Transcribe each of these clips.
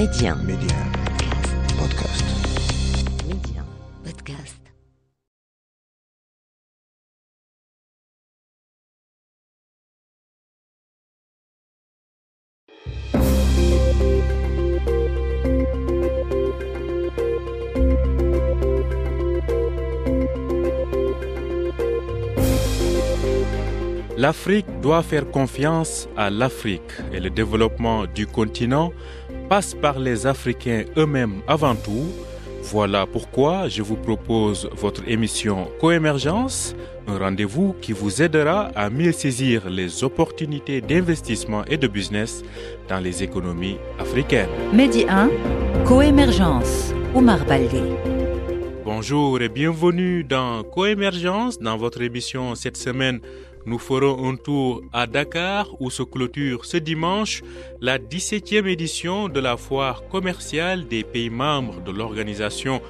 Média. Média. Podcast. Média. Podcast. L'Afrique doit faire confiance à l'Afrique et le développement du continent passe par les Africains eux-mêmes avant tout. Voilà pourquoi je vous propose votre émission Coémergence, un rendez-vous qui vous aidera à mieux saisir les opportunités d'investissement et de business dans les économies africaines. Medi 1, Coémergence, Omar Baldé. Bonjour et bienvenue dans Coémergence. Dans votre émission cette semaine, nous ferons un tour à Dakar où se clôture ce dimanche la 17e édition de la foire commerciale des pays membres de l'Organisation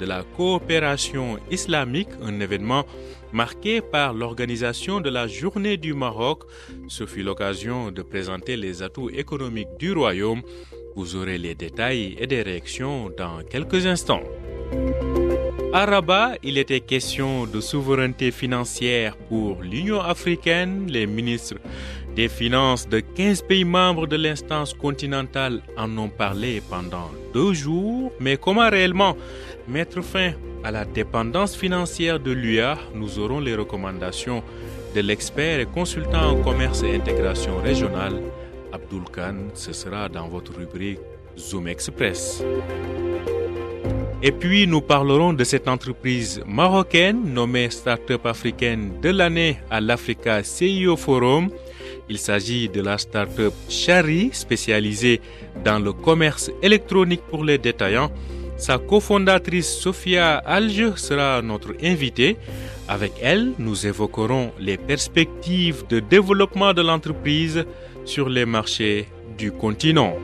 de la coopération islamique, un événement marqué par l'organisation de la Journée du Maroc. Ce fut l'occasion de présenter les atouts économiques du royaume. Vous aurez les détails et des réactions dans quelques instants. À Rabat, il était question de souveraineté financière pour l'Union africaine. Les ministres des Finances de 15 pays membres de l'instance continentale en ont parlé pendant deux jours. Mais comment réellement mettre fin à la dépendance financière de l'UA Nous aurons les recommandations de l'expert et consultant en commerce et intégration régionale, Abdul Khan. Ce sera dans votre rubrique Zoom Express. Et puis nous parlerons de cette entreprise marocaine nommée Startup africaine de l'année à l'Africa CIO Forum. Il s'agit de la startup Chari spécialisée dans le commerce électronique pour les détaillants. Sa cofondatrice Sophia Alge sera notre invitée. Avec elle, nous évoquerons les perspectives de développement de l'entreprise sur les marchés du continent.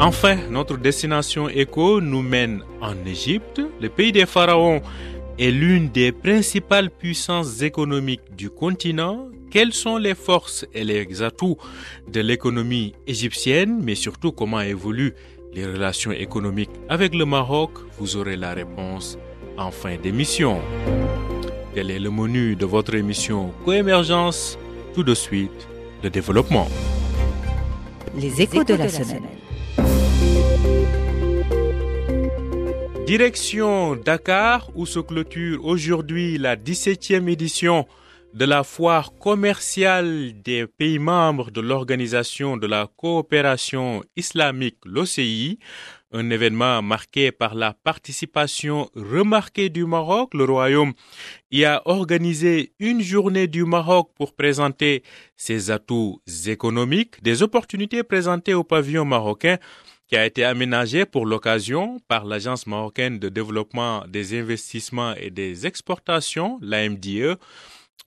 Enfin, notre destination éco nous mène en Égypte. Le pays des pharaons est l'une des principales puissances économiques du continent. Quelles sont les forces et les atouts de l'économie égyptienne, mais surtout comment évoluent les relations économiques avec le Maroc? Vous aurez la réponse en fin d'émission. Quel est le menu de votre émission Coémergence? Tout de suite, le développement. Les de la. Direction Dakar où se clôture aujourd'hui la 17e édition de la foire commerciale des pays membres de l'Organisation de la coopération islamique, l'OCI, un événement marqué par la participation remarquée du Maroc. Le Royaume y a organisé une journée du Maroc pour présenter ses atouts économiques, des opportunités présentées au pavillon marocain qui a été aménagé pour l'occasion par l'Agence marocaine de développement des investissements et des exportations, l'AMDE.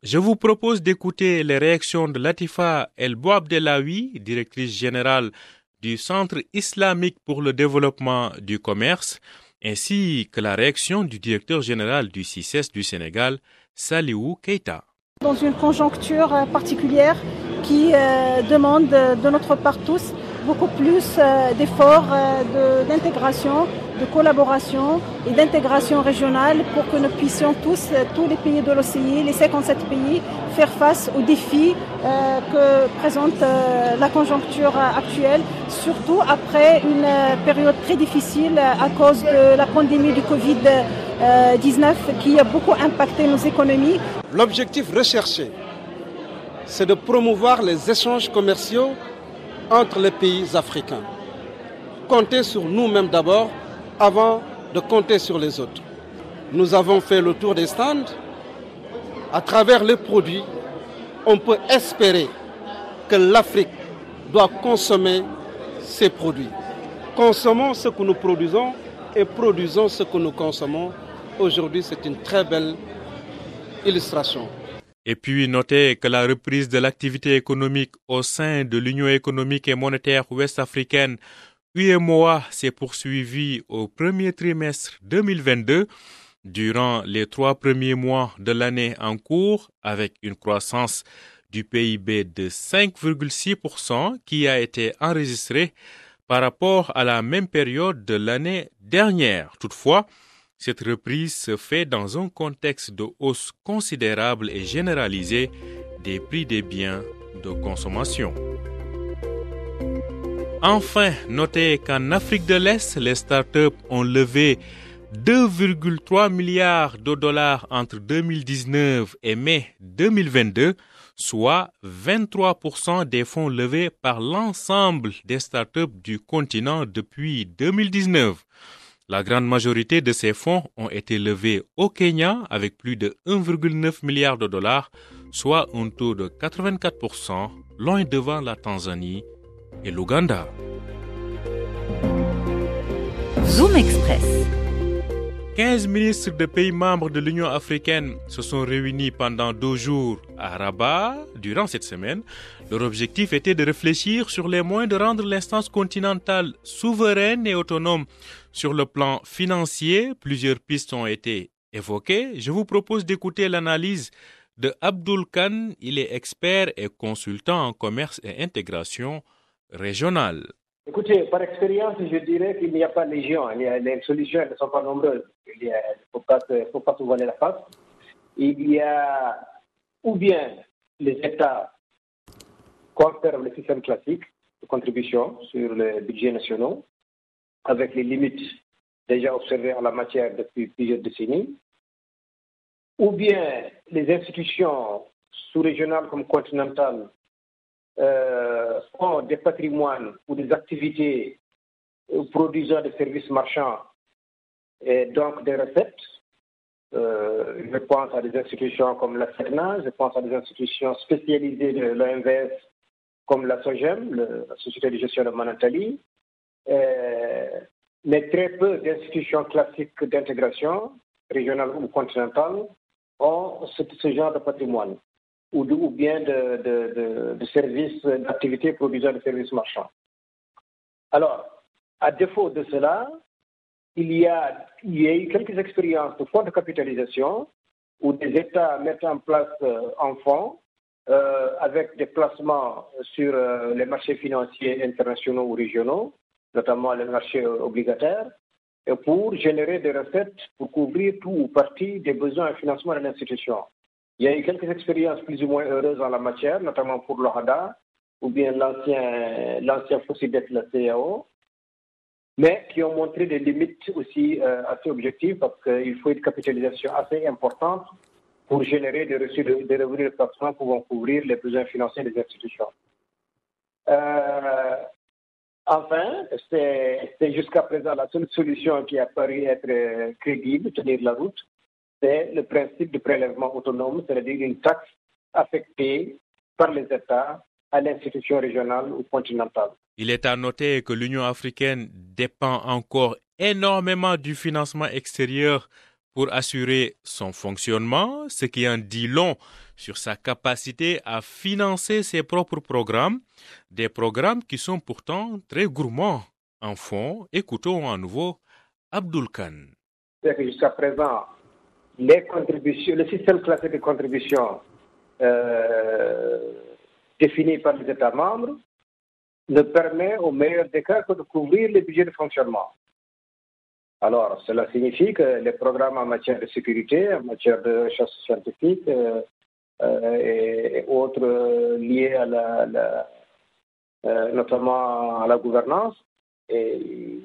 Je vous propose d'écouter les réactions de Latifa El Bouabdelawi, directrice générale du Centre islamique pour le développement du commerce, ainsi que la réaction du directeur général du CICES du Sénégal, Saliou Keita. Dans une conjoncture particulière qui euh, demande de notre part tous beaucoup plus euh, d'efforts euh, d'intégration, de, collaboration et d'intégration régionale pour que nous puissions tous, euh, tous les pays de l'OCI, les 57 pays, faire face aux défis que présente la conjoncture actuelle, surtout après une période très difficile à cause de la pandémie du Covid-19 qui a beaucoup impacté nos économies. L'objectif recherché, c'est de promouvoir les échanges commerciaux entre les pays africains. Compter sur nous-mêmes d'abord avant de compter sur les autres. Nous avons fait le tour des stands. À travers les produits, on peut espérer que l'Afrique doit consommer ses produits. Consommons ce que nous produisons et produisons ce que nous consommons. Aujourd'hui, c'est une très belle illustration. Et puis notez que la reprise de l'activité économique au sein de l'Union économique et monétaire ouest-africaine UMOA s'est poursuivie au premier trimestre 2022 durant les trois premiers mois de l'année en cours avec une croissance du PIB de 5,6% qui a été enregistrée par rapport à la même période de l'année dernière. Toutefois, cette reprise se fait dans un contexte de hausse considérable et généralisée des prix des biens de consommation. Enfin, notez qu'en Afrique de l'Est, les startups ont levé 2,3 milliards de dollars entre 2019 et mai 2022, soit 23% des fonds levés par l'ensemble des startups du continent depuis 2019. La grande majorité de ces fonds ont été levés au Kenya avec plus de 1,9 milliard de dollars, soit un taux de 84%, loin devant la Tanzanie et l'Ouganda. Zoom Express. 15 ministres de pays membres de l'Union africaine se sont réunis pendant deux jours à Rabat durant cette semaine. Leur objectif était de réfléchir sur les moyens de rendre l'instance continentale souveraine et autonome. Sur le plan financier, plusieurs pistes ont été évoquées. Je vous propose d'écouter l'analyse de Abdul Khan. Il est expert et consultant en commerce et intégration régionale. Écoutez, par expérience, je dirais qu'il n'y a pas légion. Les solutions ne sont pas nombreuses. Il ne faut pas, faut pas se voiler la face. Il y a ou bien les États conservent le système classique de contribution sur les budgets nationaux, avec les limites déjà observées en la matière depuis plusieurs décennies, ou bien les institutions sous-régionales comme continentales euh, ont des patrimoines ou des activités euh, produisant des services marchands et donc des recettes. Euh, je pense à des institutions comme la CERNA, je pense à des institutions spécialisées de l'OMVS comme la SOGEM, la Société de gestion de Manatali, mais très peu d'institutions classiques d'intégration, régionale ou continentale, ont ce genre de patrimoine ou, bien de, de, services, d'activités produisant des services marchands. Alors, à défaut de cela, il y a, eu quelques expériences de fonds de capitalisation où des États mettent en place euh, un fonds euh, avec des placements sur euh, les marchés financiers internationaux ou régionaux, notamment les marchés obligataires, et pour générer des recettes pour couvrir tout ou partie des besoins de financement de l'institution. Il y a eu quelques expériences plus ou moins heureuses en la matière, notamment pour l'OHADA ou bien l'ancien, l'ancien d'être la CAO, mais qui ont montré des limites aussi euh, assez objectives parce qu'il faut une capitalisation assez importante pour générer des, reçus de, des revenus de placement pouvant couvrir les besoins financiers des institutions. Euh, enfin, c'est, jusqu'à présent la seule solution qui a paru être crédible, tenir la route, c'est le principe de prélèvement autonome, c'est-à-dire une taxe affectée par les États à l'institution régionale ou continentale. Il est à noter que l'Union africaine dépend encore énormément du financement extérieur pour assurer son fonctionnement, ce qui en dit long sur sa capacité à financer ses propres programmes, des programmes qui sont pourtant très gourmands en fonds. Écoutons à nouveau Abdul Khan. Jusqu'à présent, les contributions, le système classique de contribution euh, défini par les États membres ne permet au meilleur des cas que de couvrir les budgets de fonctionnement. Alors, cela signifie que les programmes en matière de sécurité, en matière de recherche scientifique euh, euh, et, autres liés à la, notamment à la gouvernance, et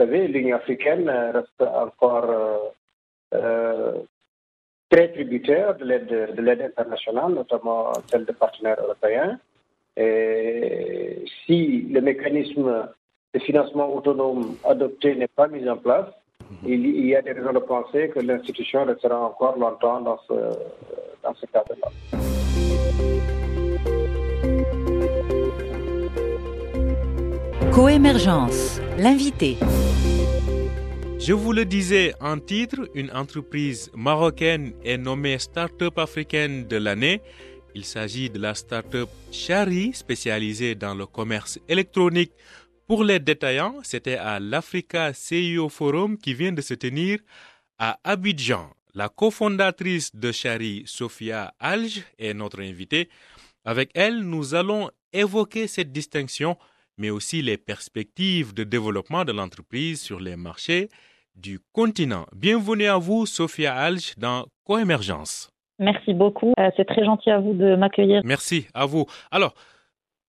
vous savez, l'Union africaine reste encore euh, très tributaire de l'aide, de l'aide internationale, notamment celle des partenaires européens. Et si le mécanisme de financement autonome adopté n'est pas mis en place, il, y a des raisons de penser que l'institution restera encore longtemps dans ce, Coémergence, l'invité. Je vous le disais en titre, une entreprise marocaine est nommée Startup africaine de l'année. Il s'agit de la startup Chari, spécialisée dans le commerce électronique. Pour les détaillants, c'était à l'Africa CIO Forum qui vient de se tenir à Abidjan. La cofondatrice de Chari, Sophia Alge, est notre invitée. Avec elle, nous allons évoquer cette distinction, mais aussi les perspectives de développement de l'entreprise sur les marchés du continent. Bienvenue à vous, Sophia Alge, dans Coémergence. Merci beaucoup. Euh, c'est très gentil à vous de m'accueillir. Merci à vous. Alors,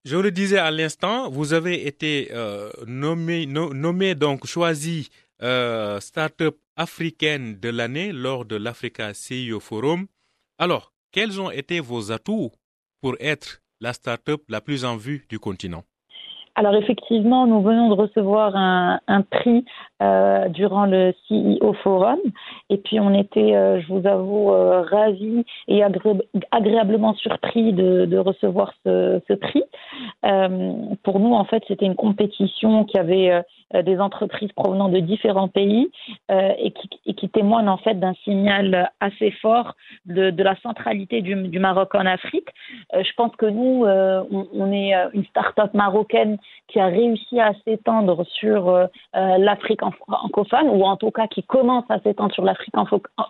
je le disais à l'instant, vous avez été euh, nommé, nommé, donc choisi euh, Startup africaine de l'année lors de l'Africa CEO Forum. Alors, quels ont été vos atouts pour être la startup la plus en vue du continent? Alors effectivement, nous venons de recevoir un, prix euh, durant le CEO Forum et puis on était, euh, je vous avoue, euh, ravis et agréablement surpris de, recevoir ce, prix. pour nous, en fait, c'était une compétition qui avait euh, des entreprises provenant de différents pays euh, et, qui, et, qui, témoignent en fait d'un signal assez fort de, de la centralité du, du, Maroc en Afrique. Euh, je pense que nous, on, on, est une start-up marocaine qui a réussi à s'étendre sur l'Afrique francophone ou en tout cas qui commence à s'étendre sur l'Afrique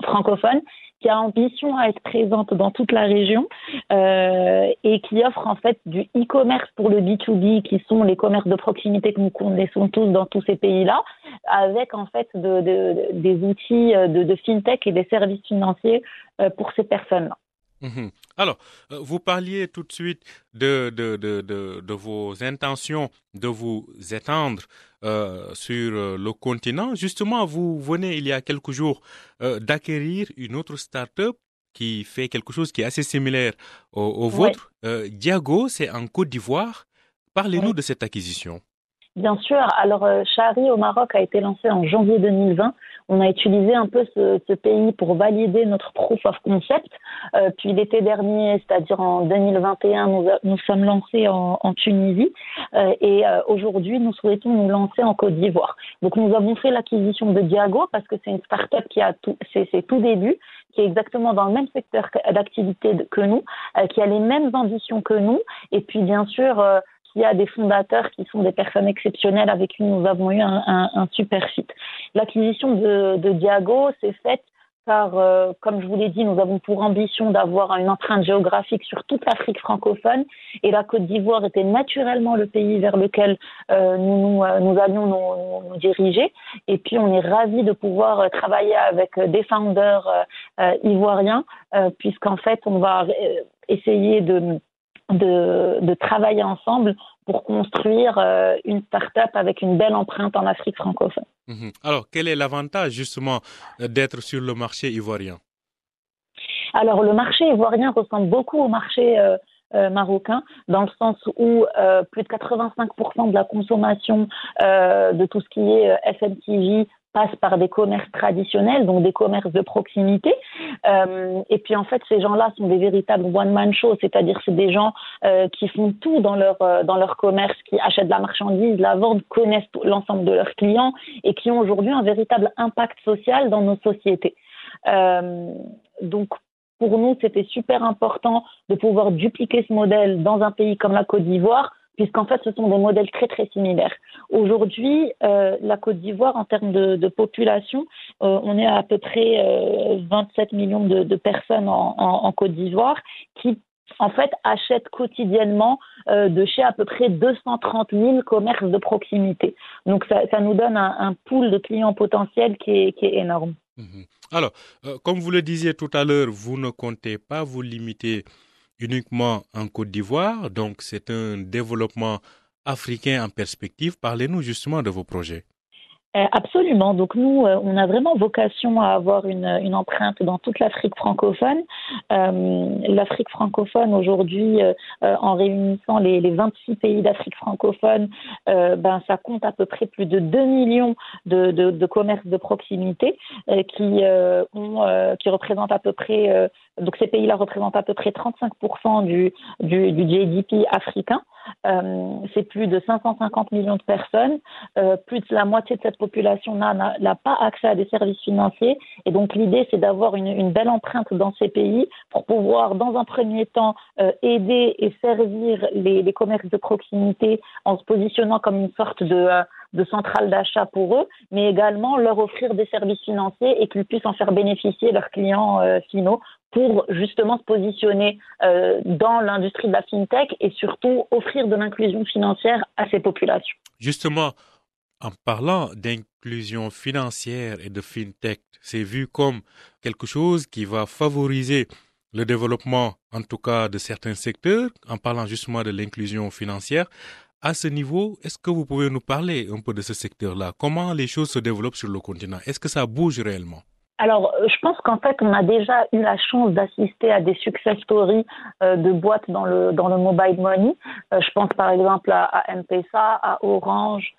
francophone qui a ambition à être présente dans toute la région euh, et qui offre en fait du e-commerce pour le B2B, qui sont les commerces de proximité que nous connaissons tous dans tous ces pays-là, avec en fait de, de, des outils de, de, fintech et des services financiers euh, pour ces personnes-là. Mhm. Alors, euh, vous parliez tout de suite de, de, de, de, vos intentions de vous étendre euh, sur euh, le continent. Justement, vous venez il y a quelques jours d'acquérir une autre start-up qui fait quelque chose qui est assez similaire au, vôtre. Diago, c'est en Côte d'Ivoire. Parlez-nous de cette acquisition. Bien sûr. Alors, Chari au Maroc a été lancé en janvier 2020 on a utilisé un peu ce, pays pour valider notre proof of concept. Euh, puis l'été dernier, c'est-à-dire en 2021, nous, nous sommes lancés en, Tunisie euh, et euh, aujourd'hui, nous souhaitons nous lancer en Côte d'Ivoire. Donc nous avons fait l'acquisition de Diago parce que c'est une start-up qui a tout, c'est, tout début, qui est exactement dans le même secteur d'activité que nous, qui a les mêmes ambitions que nous, et puis bien sûr y a des fondateurs qui sont des personnes exceptionnelles avec qui nous avons eu un, super site. L'acquisition de, Diago s'est faite car, euh, comme je vous l'ai dit, nous avons pour ambition d'avoir une empreinte géographique sur toute l'Afrique francophone et la Côte d'Ivoire était naturellement le pays vers lequel euh, nous, euh, nous, allions nous, diriger. Et puis, on est ravis de pouvoir travailler avec des founders ivoiriens puisqu'en fait, on va essayer de de, travailler ensemble pour construire euh, une start-up avec une belle empreinte en Afrique francophone. Mhm. Alors, quel est l'avantage justement d'être sur le marché ivoirien? Alors, le marché ivoirien ressemble beaucoup au marché euh, euh, marocain, dans le sens où plus de 85% de la consommation de tout ce qui est FMTJ passe par des commerces traditionnels, donc des commerces de proximité. Euh, et puis en fait, ces gens-là sont des véritables one-man shows, c'est-à-dire c'est des gens euh, qui font tout dans leur euh, dans leur commerce, qui achètent la marchandise, la vendent, connaissent l'ensemble de leurs clients et qui ont aujourd'hui un véritable impact social dans nos sociétés. Euh, donc pour nous, c'était super important de pouvoir dupliquer ce modèle dans un pays comme la Côte d'Ivoire puisqu'en fait, ce sont des modèles très, très similaires. Aujourd'hui, euh, la Côte d'Ivoire, en termes de, population, euh, on est à, peu près 27 euh, millions de, personnes en, Côte d'Ivoire qui, en fait, achètent quotidiennement de chez à peu près 230 000 commerces de proximité. Donc, ça, nous donne un, pool de clients potentiels qui est, énorme. Mhm. Alors, comme vous le disiez tout à l'heure, vous ne comptez pas vous limiter uniquement en Côte d'Ivoire, donc c'est un développement africain en perspective. Parlez-nous justement de vos projets. Euh, absolument. Donc nous, euh, on a vraiment vocation à avoir une, empreinte dans toute l'Afrique francophone. Euh, L'Afrique francophone aujourd'hui, en réunissant les, les 26 pays d'Afrique francophone, ben ça compte à peu près plus de 2 millions de, commerces de proximité qui représentent à peu près donc ces pays-là représentent à peu près 35% du, du, GDP africain. Euh, c'est plus de 550 millions de personnes. Euh, plus de la moitié de cette population n'a pas accès à des services financiers. Et donc l'idée, c'est d'avoir une, une, belle empreinte dans ces pays pour pouvoir, dans un premier temps, euh, aider et servir les, les, commerces de proximité en se positionnant comme une sorte de de centrale d'achat pour eux, mais également leur offrir des services financiers et qu'ils puissent en faire bénéficier leurs clients finaux pour justement se positionner euh, dans l'industrie de la fintech et surtout offrir de l'inclusion financière à ces populations. Justement, en parlant d'inclusion financière et de fintech, c'est vu comme quelque chose qui va favoriser le développement, en tout cas, de certains secteurs, en parlant justement de l'inclusion financière. À ce niveau, est-ce que vous pouvez nous parler un peu de ce secteur-là? Comment les choses se développent sur le continent? Est-ce que ça bouge réellement? Alors, euh, je pense qu'en fait, on a déjà eu la chance d'assister à des success stories euh, de boîtes dans le dans le mobile money. Euh, je pense par exemple à, à M-Pesa, à Orange,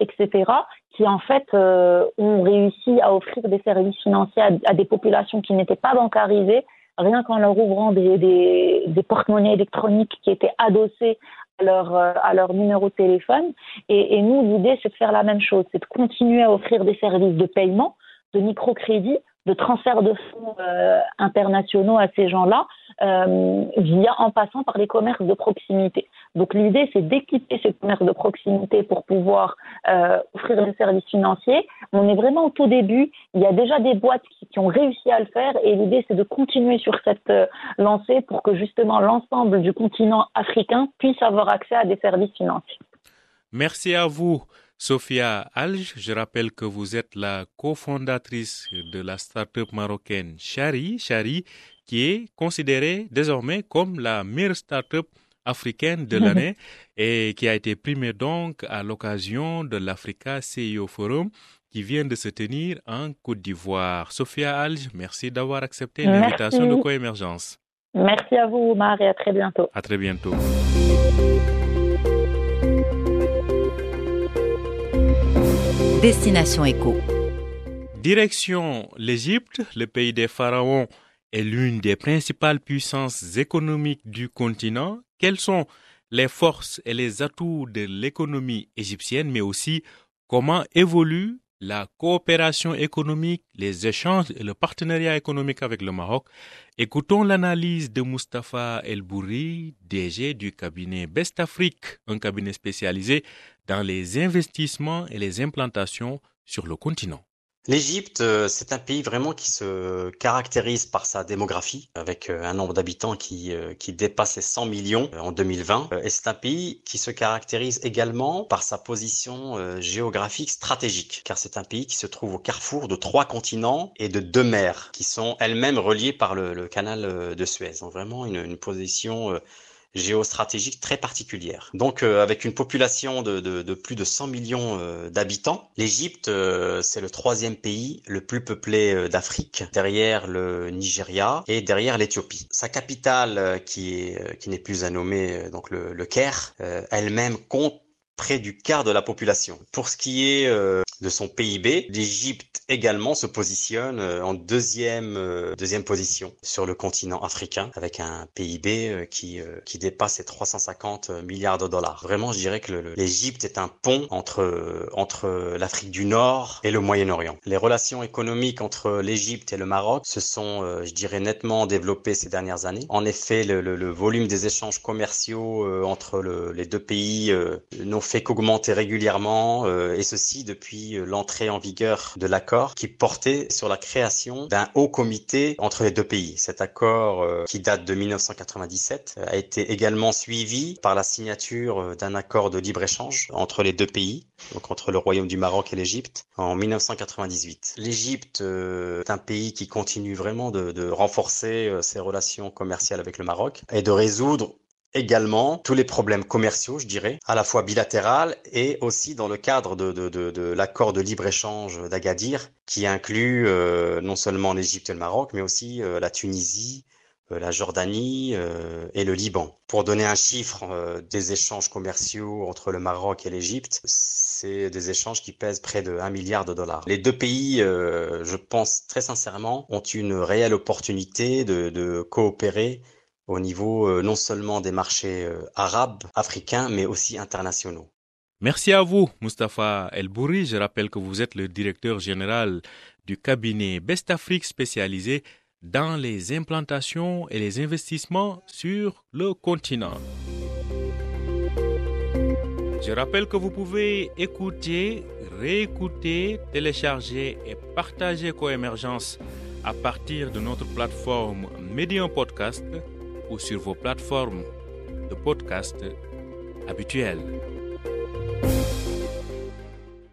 etc., qui en fait ont réussi à offrir des services financiers à, des populations qui n'étaient pas bancarisées, rien qu'en leur ouvrant des, des, des porte-monnaies électroniques qui étaient adossées à leur, à leur numéro de téléphone. Et, et nous, l'idée, c'est de faire la même chose, c'est de continuer à offrir des services de paiement de microcrédit, de transfert de fonds euh, internationaux à ces gens-là, euh, via en passant par les commerces de proximité. Donc l'idée, c'est d'équiper ces commerces de proximité pour pouvoir euh, offrir des services financiers. On est vraiment au tout début. Il y a déjà des boîtes qui, ont réussi à le faire, et l'idée, c'est de continuer sur cette lancée pour que justement l'ensemble du continent africain puisse avoir accès à des services financiers. Merci à vous. Sophia Alj, je rappelle que vous êtes la cofondatrice de la start-up marocaine Chari, Chari, qui est considérée désormais comme la meilleure start-up africaine de l'année et qui a été primée donc à l'occasion de l'Africa CEO Forum qui vient de se tenir en Côte d'Ivoire. Sophia Alj, merci d'avoir accepté l'invitation de Coémergence. Merci à vous, Omar, et à très bientôt. À très bientôt. Destination Éco. Direction l'Égypte, le pays des pharaons est l'une des principales puissances économiques du continent. Quelles sont les forces et les atouts de l'économie égyptienne, mais aussi comment évolue la coopération économique, les échanges et le partenariat économique avec le Maroc. Écoutons l'analyse de Mustapha El Bourri, DG du cabinet Best Afrique, un cabinet spécialisé dans les investissements et les implantations sur le continent. L'Égypte, euh, c'est un pays vraiment qui se caractérise par sa démographie, avec euh, un nombre d'habitants qui, euh, qui dépasse les 100 millions en 2020. Et c'est un pays qui se caractérise également par sa position géographique stratégique, car c'est un pays qui se trouve au carrefour de trois continents et de deux mers, qui sont elles-mêmes reliées par le, canal de Suez. Donc vraiment une, une position géostratégique très particulière. Donc euh, avec une population de, de, de, plus de 100 millions euh, d'habitants, l'Égypte, euh, c'est le troisième pays le plus peuplé d'Afrique, derrière le Nigeria et derrière l'Éthiopie. Sa capitale, qui est qui n'est plus à nommer, donc le, le Caire, elle-même compte près du quart de la population. Pour ce qui est euh, de son PIB, l'Égypte également se positionne euh, en deuxième euh, deuxième position sur le continent africain avec un PIB qui qui dépasse les 350 milliards de dollars. Vraiment, je dirais que l'Égypte est un pont entre entre l'Afrique du Nord et le Moyen-Orient. Les relations économiques entre l'Égypte et le Maroc se sont, je dirais, nettement développées ces dernières années. En effet, le, le, volume des échanges commerciaux entre le, les deux pays n'ont fait qu'augmenter régulièrement, euh, et ceci depuis euh, l'entrée en vigueur de l'accord qui portait sur la création d'un haut comité entre les deux pays. Cet accord, euh, qui date de 1997, a été également suivi par la signature d'un accord de libre-échange entre les deux pays, donc entre le Royaume du Maroc et l'Égypte, en 1998. L'Égypte est un pays qui continue vraiment de renforcer ses relations commerciales avec le Maroc et de résoudre également tous les problèmes commerciaux, je dirais, à la fois bilatéral et aussi dans le cadre de, de, de, de l'accord de libre-échange d'Agadir, qui inclut euh, non seulement l'Égypte et le Maroc, mais aussi euh, la Tunisie, euh, la Jordanie et le Liban. Pour donner un chiffre des échanges commerciaux entre le Maroc et l'Égypte, c'est des échanges qui pèsent près de 1 milliard de dollars. Les deux pays, je pense très sincèrement, ont une réelle opportunité de coopérer au niveau euh, non seulement des marchés euh, arabes, africains, mais aussi internationaux. Merci à vous, Mustapha El Bouri. Je rappelle que vous êtes le directeur général du cabinet Best Afrique spécialisé dans les implantations et les investissements sur le continent. Je rappelle que vous pouvez écouter, réécouter, télécharger et partager Coémergence à partir de notre plateforme Medium Podcast ou sur vos plateformes de podcast habituelles.